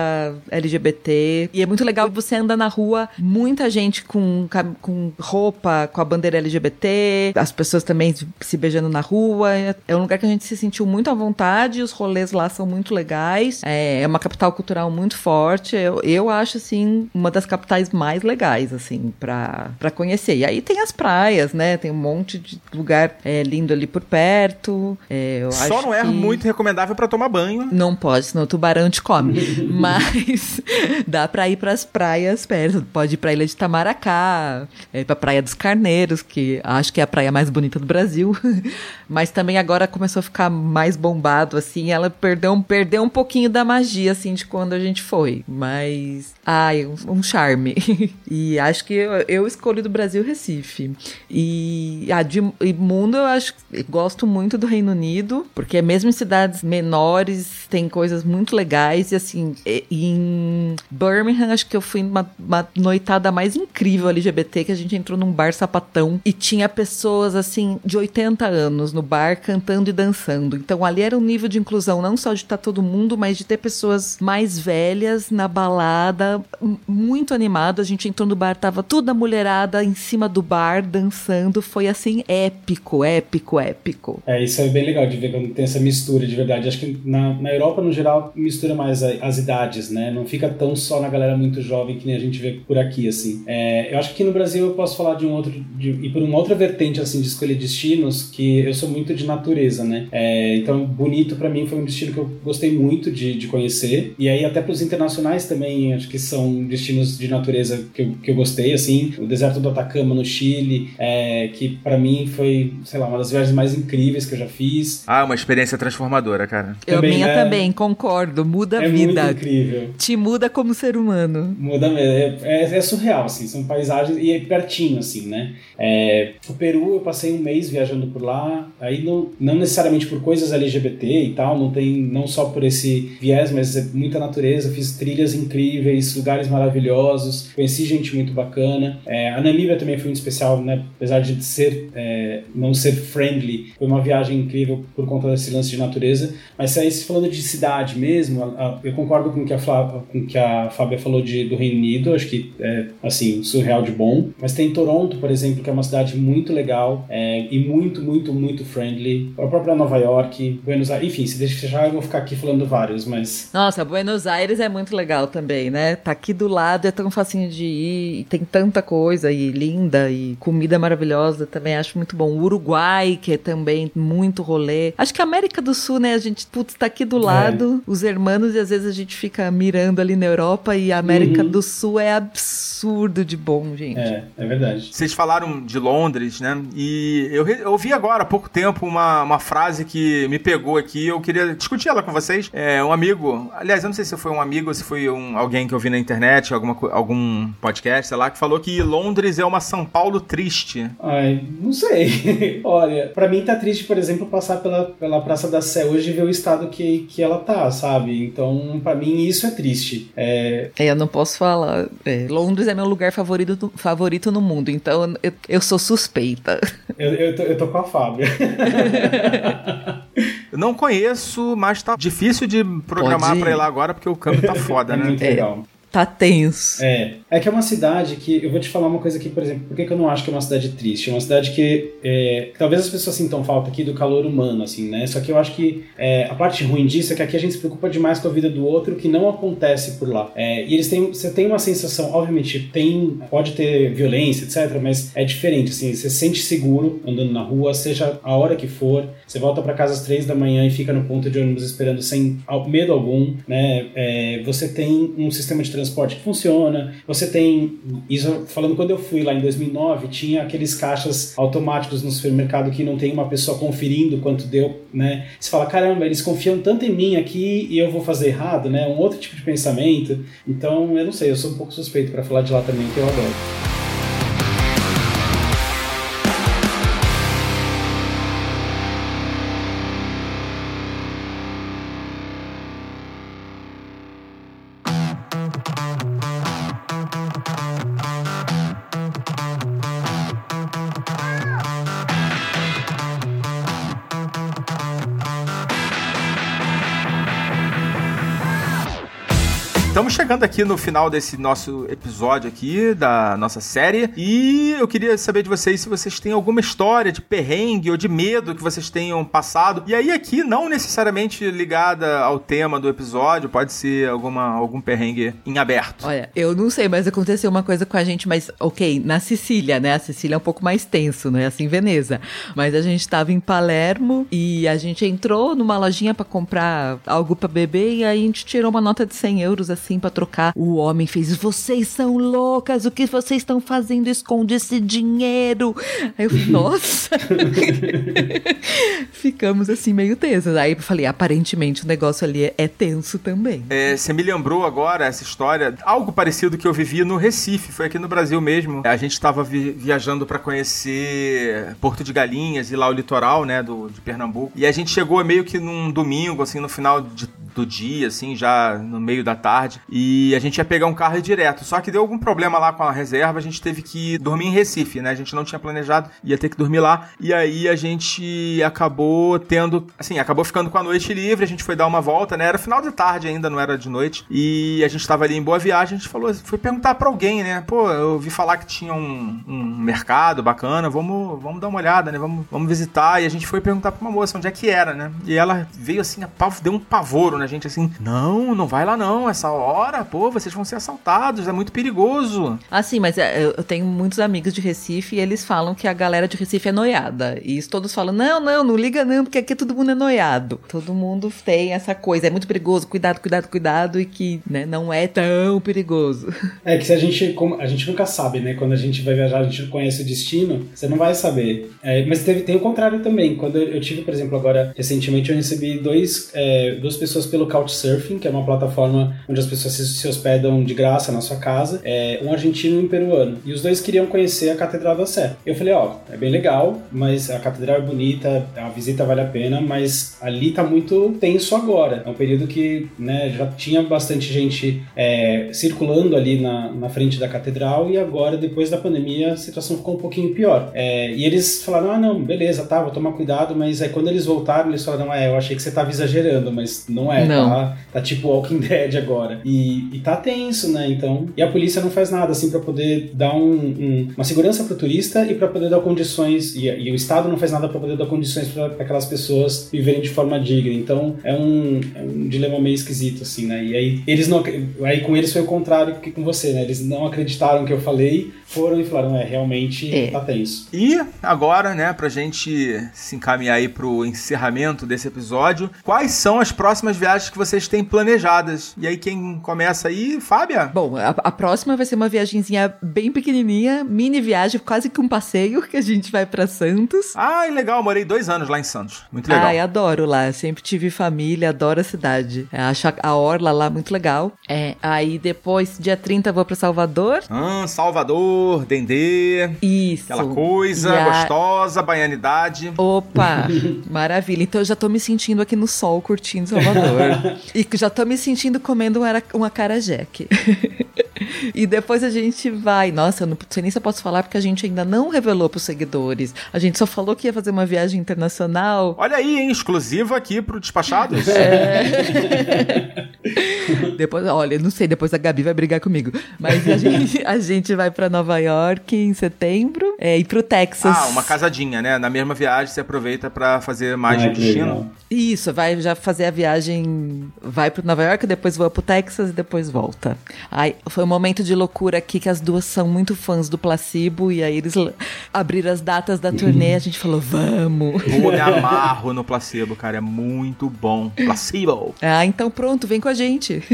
Speaker 5: LGBT, e é muito legal você andar na rua, muita gente com, com roupa, com a bandeira LGBT, as pessoas também se beijando na rua, é um lugar que a gente se sentiu muito à vontade, os rolês lá são muito legais, é, é uma capital cultural muito forte, eu, eu acho, assim, uma das capitais mais legais, assim, pra, pra conhecer. E aí tem as praias, né, tem um monte de lugar é, lindo ali por perto, é,
Speaker 2: Só não é que... muito recomendável para tomar banho.
Speaker 5: Não pode, senão o tubarão te come. (laughs) Mas (laughs) dá pra ir pras praias perto, pode ir pra Ilha de Tamaracá, é, pra Praia dos Carneiros, que acho que é a praia mais bonita do Brasil. (laughs) Mas também agora começou a ficar mais bombado, assim, ela perdeu, perdeu um pouquinho da magia, assim, de quando a gente foi. Mas, ai, um, um charme. (laughs) e acho que eu, eu, escolhi do Brasil Recife. E, ah, de e mundo eu acho gosto muito do Reino Unido, porque mesmo em cidades menores tem coisas muito legais. E assim, em Birmingham, acho que eu fui uma, uma noitada mais incrível LGBT, que a gente entrou num bar sapatão e tinha pessoas assim de 80 anos no bar cantando e dançando. Então ali era um nível de inclusão não só de estar todo mundo, mas de ter pessoas mais velhas na balada, muito animado. A gente entrou no bar, tava toda mulherada em cima do bar dançando. Foi assim épico, épico, épico.
Speaker 4: É, isso é bem legal de ver quando tem essa mistura de verdade. Acho que na, na Europa, no geral, mistura mais as idades, né? Não fica tão só na galera muito jovem que nem a gente vê por aqui, assim. É, eu acho que aqui no Brasil eu posso falar de um outro, de, e por uma outra vertente, assim, de escolher destinos, que eu sou muito de natureza, né? É, então, Bonito para mim foi um destino que eu gostei muito de, de conhecer. E aí, até pros internacionais também, acho que são destinos de natureza que eu, que eu gostei, assim. O deserto do Atacama, no Chile, é, que para mim foi, sei lá, uma das viagens mais incríveis que eu já fiz.
Speaker 2: Ah, uma experiência transformadora, cara.
Speaker 5: Eu também, minha é, também, concordo. Muda a é vida.
Speaker 4: Muito incrível.
Speaker 5: Te muda como ser humano.
Speaker 4: Muda mesmo. É, é, é surreal, assim. São paisagens e é pertinho, assim, né? É, o Peru, eu passei um mês viajando por lá. Aí não, não necessariamente por coisas LGBT e tal, não tem não só por esse viés, mas é muita natureza. Fiz trilhas incríveis, lugares maravilhosos, conheci gente muito bacana. É, a Namíbia também foi um especial, né? Apesar de ser é, não ser friendly, foi uma viagem incrível por conta desse lance de natureza. Mas aí, falando de cidade mesmo, a, a, eu concordo com o que a, Flá, com que a Fábia falou de, do Reino Unido. Acho que é assim surreal de bom. Mas tem Toronto, por exemplo, que é uma cidade muito legal é, e muito, muito, muito friendly. A própria Nova York, Buenos Aires, enfim, se deixar eu vou ficar aqui falando vários, mas.
Speaker 5: Nossa, Buenos Aires é muito legal também, né? Tá aqui do lado, é tão facinho de ir, tem tanta coisa e linda e comida maravilhosa, também acho muito bom. O Uruguai, que é também muito rolê. Acho que a América do Sul, né? A gente, putz, tá aqui do é. lado, é. os hermanos, e às vezes a gente fica mirando ali na Europa e a América uhum. do Sul é absurdo de bom, gente.
Speaker 4: É, é verdade.
Speaker 2: Vocês falaram de Londres, né? E eu, ouvi agora há pouco tempo uma, uma frase que me pegou aqui. Eu queria discutir ela com vocês. É um amigo, aliás, eu não sei se foi um amigo ou se foi um, alguém que eu vi na internet, alguma, algum podcast, sei lá, que falou que Londres é uma São Paulo triste.
Speaker 4: Ai, não sei. (laughs) Olha, pra mim tá triste, por exemplo, passar pela, pela Praça da Sé hoje e ver o estado que, que ela tá, sabe? Então, pra mim, isso é triste. É,
Speaker 5: É, eu não posso falar. É, Londres é meu lugar favorito, do- favorito no mundo, então eu, eu sou suspeita.
Speaker 4: eu, eu, tô, eu tô com a Fábia. (laughs)
Speaker 2: Eu não conheço, mas tá difícil de programar
Speaker 5: Pode ir.
Speaker 2: pra ir lá agora porque o câmbio tá foda, (laughs)
Speaker 4: é
Speaker 2: né?
Speaker 4: muito legal.
Speaker 5: Tá tenso.
Speaker 4: É, é que é uma cidade que, eu vou te falar uma coisa aqui, por exemplo, por que, que eu não acho que é uma cidade triste? É uma cidade que, é, talvez as pessoas sintam falta aqui do calor humano, assim, né? Só que eu acho que é, a parte ruim disso é que aqui a gente se preocupa demais com a vida do outro, que não acontece por lá. É, e eles têm, você tem uma sensação, obviamente, tem, pode ter violência, etc, mas é diferente, assim, você se sente seguro andando na rua, seja a hora que for, você volta para casa às três da manhã e fica no ponto de ônibus esperando sem medo algum, né? É, você tem um sistema de transporte que funciona, você tem, isso falando quando eu fui lá em 2009, tinha aqueles caixas automáticos no supermercado que não tem uma pessoa conferindo quanto deu, né? Você fala, caramba, eles confiam tanto em mim aqui e eu vou fazer errado, né? Um outro tipo de pensamento. Então, eu não sei, eu sou um pouco suspeito para falar de lá também, que eu adoro.
Speaker 2: Chegando aqui no final desse nosso episódio aqui, da nossa série, e eu queria saber de vocês se vocês têm alguma história de perrengue ou de medo que vocês tenham passado. E aí aqui, não necessariamente ligada ao tema do episódio, pode ser alguma, algum perrengue em aberto.
Speaker 5: Olha, eu não sei, mas aconteceu uma coisa com a gente, mas ok, na Sicília, né? A Sicília é um pouco mais tenso, não é assim Veneza. Mas a gente tava em Palermo e a gente entrou numa lojinha pra comprar algo pra beber e aí a gente tirou uma nota de 100 euros assim pra trocar. O homem fez: Vocês são loucas, o que vocês estão fazendo? Esconde esse dinheiro. Aí eu falei: Nossa. (laughs) Ficamos assim meio tensos. Aí eu falei: Aparentemente o negócio ali é- tenso também.
Speaker 2: É, você me lembrou agora essa história, algo parecido que eu vivi no Recife, foi aqui no Brasil mesmo. A gente estava viajando para conhecer Porto de Galinhas e lá o litoral, né, do, de Pernambuco. E a gente chegou meio que num domingo, assim, no final de- do dia, assim, já no meio da tarde. E a gente ia pegar um carro e ir direto. Só que deu algum problema lá com a reserva, a gente teve que dormir em Recife, né? A gente não tinha planejado, ia ter que dormir lá. E aí a gente acabou tendo, assim, acabou ficando com a noite livre, a gente foi dar uma volta, né? Era final de tarde ainda, não era de noite. E a gente tava ali em Boa Viagem, a gente falou, foi perguntar pra alguém, né? Pô, eu ouvi falar que tinha um, um mercado bacana, vamos, vamos dar uma olhada, né? Vamos, vamos visitar. E a gente foi perguntar pra uma moça onde é que era, né? E ela veio assim, deu um pavoro na gente, assim, não, não vai lá não, essa hora, pô, vocês vão ser assaltados, é muito perigoso.
Speaker 5: Assim, mas é, eu tenho muitos amigos de Recife e eles falam que a galera de Recife é noiada. E todos falam: não, não, não liga não, porque aqui todo mundo é noiado. Todo mundo tem essa coisa, é muito perigoso, cuidado, cuidado, cuidado, e que né, não é tão perigoso.
Speaker 4: É que se a gente, como- a gente nunca sabe, né? Quando a gente vai viajar, a gente não conhece o destino, você não vai saber. É, mas teve, tem o contrário também. Quando eu, eu tive, por exemplo, agora, recentemente, eu recebi dois, é, duas pessoas pelo Couchsurfing, que é uma plataforma onde as pessoas se, se hospedam de graça na sua casa, é, um argentino e um peruano. E os dois queriam conhecer a Catedral da Sé. Eu falei, ó, é bem legal, mas a catedral é bonita, a visita vale a pena, mas ali tá muito tenso agora. É um período que né, já tinha bastante gente é, circulando ali na, na frente da catedral e agora, depois da pandemia, a situação ficou um pouquinho pior. É, e eles falaram, ah, não, beleza, tá, vou tomar cuidado, mas aí quando eles voltaram, eles falaram, ah, eu achei que você tava exagerando, mas não é,
Speaker 5: Não.
Speaker 4: tá? Tá tipo Walking (laughs) Dead agora. E, e tá tenso, né, então... E a polícia não faz nada, assim, pra poder dar um, um- uma segurança pro turista e pra poder dar condições, e, e o Estado não faz nada pra poder dar condições pra aquelas pessoas viverem de forma digna. Então, é um, é um dilema meio esquisito, assim, né? E aí, eles não... Aí com eles foi o contrário que com você, né? Eles não acreditaram que eu falei, foram e falaram, é, realmente
Speaker 5: É.
Speaker 4: tá tenso.
Speaker 2: E agora, né, pra gente se encaminhar aí pro encerramento desse episódio, quais são as próximas viagens viagens que vocês têm planejadas. E aí, quem começa aí, Fábia?
Speaker 5: Bom, a, a próxima vai ser uma viagenzinha bem pequenininha, mini viagem, quase que um passeio, que a gente vai pra Santos.
Speaker 2: Ai, legal, morei dois anos lá em Santos. Muito legal.
Speaker 5: Ai, adoro lá. Sempre tive família, adoro a cidade. É, acho a, orla lá muito legal. É, aí depois, dia 30, vou pra Salvador.
Speaker 2: Ah, Salvador, Dendê.
Speaker 5: Isso.
Speaker 2: Aquela coisa
Speaker 5: a-
Speaker 2: gostosa, baianidade.
Speaker 5: Opa, (laughs) maravilha. Então eu já tô me sentindo aqui no sol, curtindo Salvador. (laughs) e já tô me sentindo comendo um, ara- acarajé aqui. (laughs) E depois a gente vai. Nossa, eu não sei nem se eu posso falar porque a gente ainda não revelou pros seguidores. A gente só falou que ia fazer uma viagem internacional.
Speaker 2: Olha aí, hein? Exclusiva aqui pro Despachados. (laughs)
Speaker 5: Depois, olha, eu não sei, depois a Gabi vai brigar comigo. Mas a gente, a gente vai pra Nova York em setembro é, e pro Texas.
Speaker 2: Ah, uma casadinha, né? Na mesma viagem você aproveita pra fazer mais
Speaker 4: Ai,
Speaker 2: de destino.
Speaker 5: Isso, vai já fazer a viagem, vai pro Nova York, depois voa pro Texas e depois volta. Aí foi um momento de loucura aqui que as duas são muito fãs do Placebo e aí eles abriram as datas da turnê, a gente falou, vamos.
Speaker 2: Pô, me amarro no placebo, cara. É muito bom. Placebo.
Speaker 5: Ah, então pronto, vem com a gente. (laughs)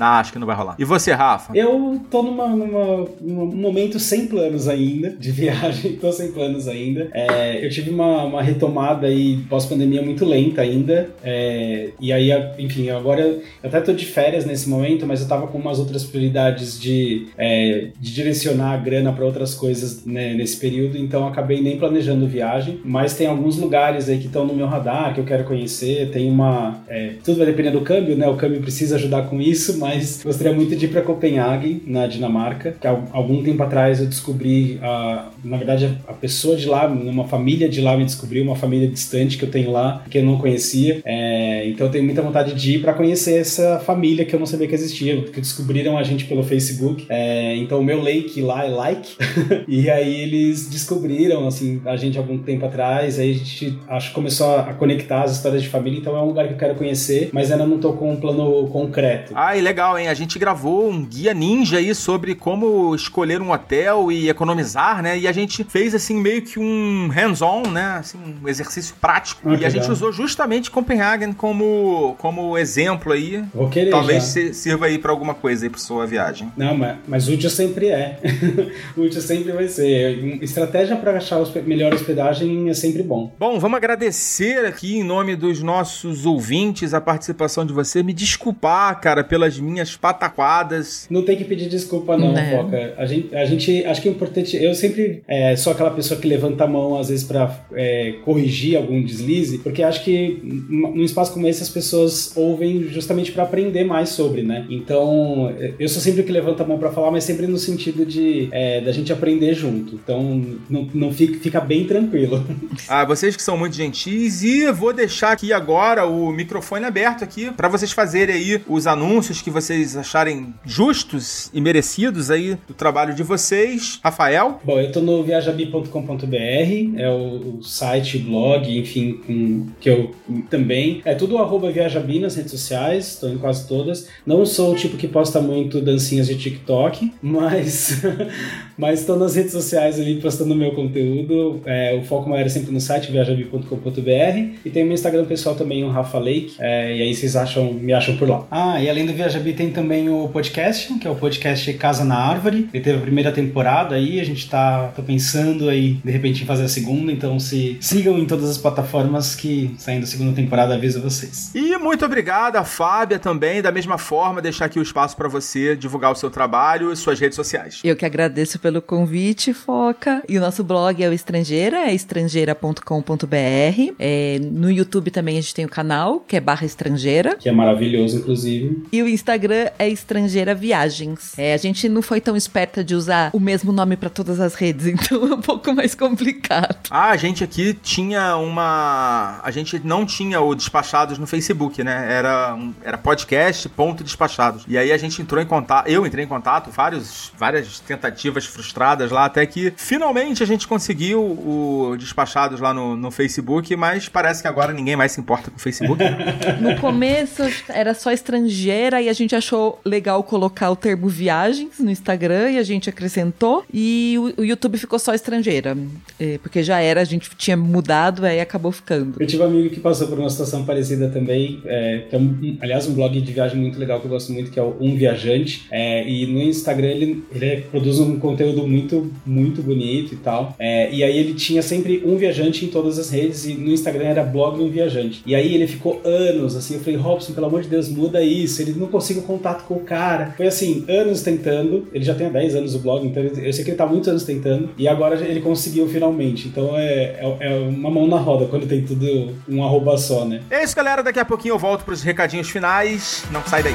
Speaker 2: Ah, acho que não vai rolar. E você, Rafa?
Speaker 4: Eu tô numa, numa- num momento sem planos ainda, de (laughs) viagem, tô sem planos ainda. É, eu tive uma, uma retomada aí pós-pandemia muito lenta ainda. é, e aí, enfim, agora eu até tô de férias nesse momento, mas eu tava com umas outras prioridades de, é, de direcionar a grana para outras coisas né, nesse período, então acabei nem planejando viagem. Mas tem alguns lugares aí que estão no meu radar que eu quero conhecer. Tem uma. é, tudo vai depender do câmbio, né? O câmbio precisa ajudar com isso, mas gostaria muito de ir para Copenhague, na Dinamarca. Que há algum tempo atrás eu descobri, a, na verdade, a pessoa de lá, uma família de lá me descobriu, uma família distante que eu tenho lá, que eu não conhecia. É, então eu tenho muita vontade de ir para conhecer essa família que eu não sabia que existia, que descobriram a gente pelo Facebook. É, então o meu lake lá é like. (laughs) e aí eles descobriram, assim, a gente algum tempo atrás. Aí a gente, acho que começou a conectar as histórias de família. Então é um lugar que eu quero conhecer, mas ainda não tô com um plano concreto.
Speaker 2: Ai, legal, hein? A gente gravou um guia ninja aí sobre como escolher um hotel e economizar, né? E a gente fez, assim, meio que um hands-on, né? Assim, um exercício prático.
Speaker 4: Ah,
Speaker 2: e a gente
Speaker 4: legal.
Speaker 2: usou justamente Copenhagen como, como exemplo aí.
Speaker 4: Vou querer
Speaker 2: Talvez
Speaker 4: já.
Speaker 2: sirva aí pra alguma coisa aí pra sua viagem.
Speaker 4: Não, mas, mas útil sempre é. (laughs) útil sempre vai ser. Estratégia para achar a melhor hospedagem é sempre bom.
Speaker 2: Bom, vamos agradecer aqui em nome dos nossos ouvintes a participação de você. Me desculpar, cara, pelas minhas pataquadas.
Speaker 4: Não tem que pedir desculpa, não,
Speaker 5: Né.
Speaker 4: Foca. A gente, a gente. Acho que é importante. Eu sempre é, sou aquela pessoa que levanta a mão, às vezes, pra é, corrigir algum deslize, porque acho que num espaço como esse as pessoas ouvem justamente pra aprender mais sobre, né? Então, é, eu sou sempre o que levanta a mão pra falar, mas sempre no sentido de é, da gente aprender junto. Então, não, não fica, fica bem tranquilo. (laughs)
Speaker 2: Ah, vocês que são muito gentis e vou deixar aqui agora o microfone aberto aqui para vocês fazerem aí os anúncios que vocês acharem justos e merecidos aí do trabalho de vocês. Rafael?
Speaker 4: Bom, eu tô no viajabi.com.br, é o, o site, blog, enfim, com, que eu também. É tudo arroba viajabi nas redes sociais, estou em quase todas. Não sou o tipo que posta muito dancinhas de TikTok, mas (laughs) mas estou nas redes sociais ali postando meu conteúdo. É, o foco maior é sempre no site viajabi.com.br e tem o meu Instagram pessoal também, o Rafa Lake, é, e aí vocês acham, me acham por lá. Ah, e além do Viajabi tem também o podcast, que é o podcast Casa na Árvore. Ele teve a primeira temporada aí, a gente tá, tá pensando aí de repente em fazer a segunda, então se sigam em todas as plataformas que saindo a segunda temporada aviso vocês.
Speaker 2: E muito obrigado a Fábia também, da mesma forma, deixar aqui o espaço para você divulgar o seu trabalho e suas redes sociais.
Speaker 5: Eu que agradeço pelo convite, Foca. E o nosso blog é o Estrangeira, é estrangeira.com.br. É, no YouTube também a gente tem o canal, que é barra estrangeira.
Speaker 4: Que é maravilhoso, inclusive.
Speaker 5: E o Instagram é Estrangeira Viagens. É, a gente não foi tão esperta de usar o mesmo nome para todas as redes, (laughs) então é um pouco mais complicado.
Speaker 2: Ah, a gente aqui tinha uma. A gente não tinha o Despachados no Facebook, né? Era, um... era podcast ponto despachados. E aí a gente entrou em contato. Eu entrei em contato, vários, várias tentativas frustradas lá, até que finalmente a gente conseguiu o Despachados lá no, no Facebook, mas parece que agora ninguém mais se importa com o Facebook. (laughs)
Speaker 5: no começo era só estrangeira e a gente achou legal colocar o termo viagens no Instagram e a gente acrescentou. E o, o YouTube ficou só estrangeira, é, porque já era, a gente tinha mudado, aí acabou ficando.
Speaker 4: Eu tive um amigo que passou por uma situação parecida também, é, que é um, aliás, um blog de viagem muito legal que eu gosto muito, que é o Um Viajante. É, e no Instagram ele, ele produz um conteúdo muito, muito bonito e tal. É, e aí ele tinha sempre um viajante em todas as redes, e no Instagram era blog Um Viajante. E aí ele ficou anos assim, eu falei, Robson, pelo amor de Deus, muda isso. Ele não conseguiu contato com o cara. Foi assim, anos tentando. Ele já tem há 10 anos o blog, então eu sei que ele tá muitos anos tentando. E agora ele conseguiu finalmente. Então é, é, é uma mão na roda quando tem tudo um arroba só, né?
Speaker 2: É isso, galera. Daqui a pouquinho eu volto pros recadinhos finais. Não sai daí.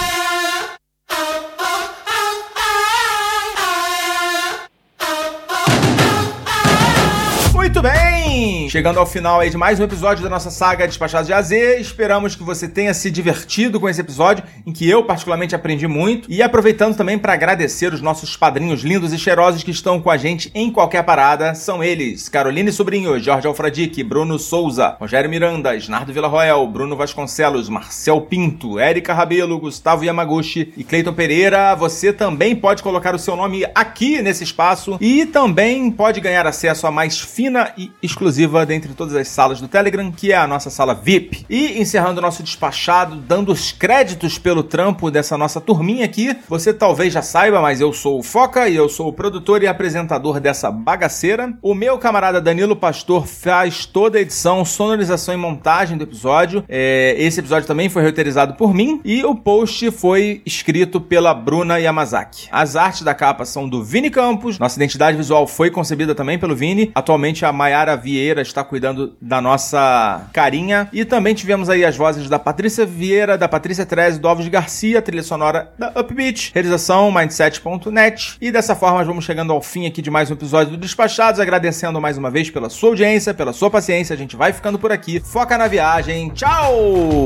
Speaker 2: Chegando ao final aí de mais um episódio da nossa saga Despachados de AZ, esperamos que você tenha se divertido com esse episódio, em que eu particularmente aprendi muito, e aproveitando também para agradecer os nossos padrinhos lindos e cheirosos que estão com a gente em qualquer parada, são eles, Caroline Sobrinho, Jorge Alfradique, Bruno Souza, Rogério Miranda, Snardo Villarroel, Bruno Vasconcelos, Marcel Pinto, Érica Rabelo, Gustavo Yamaguchi e Cleiton Pereira. Você também pode colocar o seu nome aqui nesse espaço e também pode ganhar acesso a mais fina e exclusiva dentre todas as salas do Telegram, que é a nossa sala VIP. E encerrando o nosso despachado, dando os créditos pelo trampo dessa nossa turminha aqui, você talvez já saiba, mas eu sou o Foca e eu sou o produtor e apresentador dessa bagaceira. O meu camarada Danilo Pastor faz toda a edição, sonorização e montagem do episódio. É, esse episódio também foi roteirizado por mim e o post foi escrito pela Bruna Yamazaki. As artes da capa são do Vini Campos, nossa identidade visual foi concebida também pelo Vini. Atualmente a Maiara Vieira está cuidando da nossa carinha. E também tivemos aí as vozes da Patrícia Vieira, da Patrícia Treze, do Alves Garcia, trilha sonora da Upbeat, realização mindset.net. E dessa forma vamos chegando ao fim aqui de mais um episódio do Despachados, agradecendo mais uma vez pela sua audiência, pela sua paciência. A gente vai ficando por aqui. Foca na viagem. Tchau!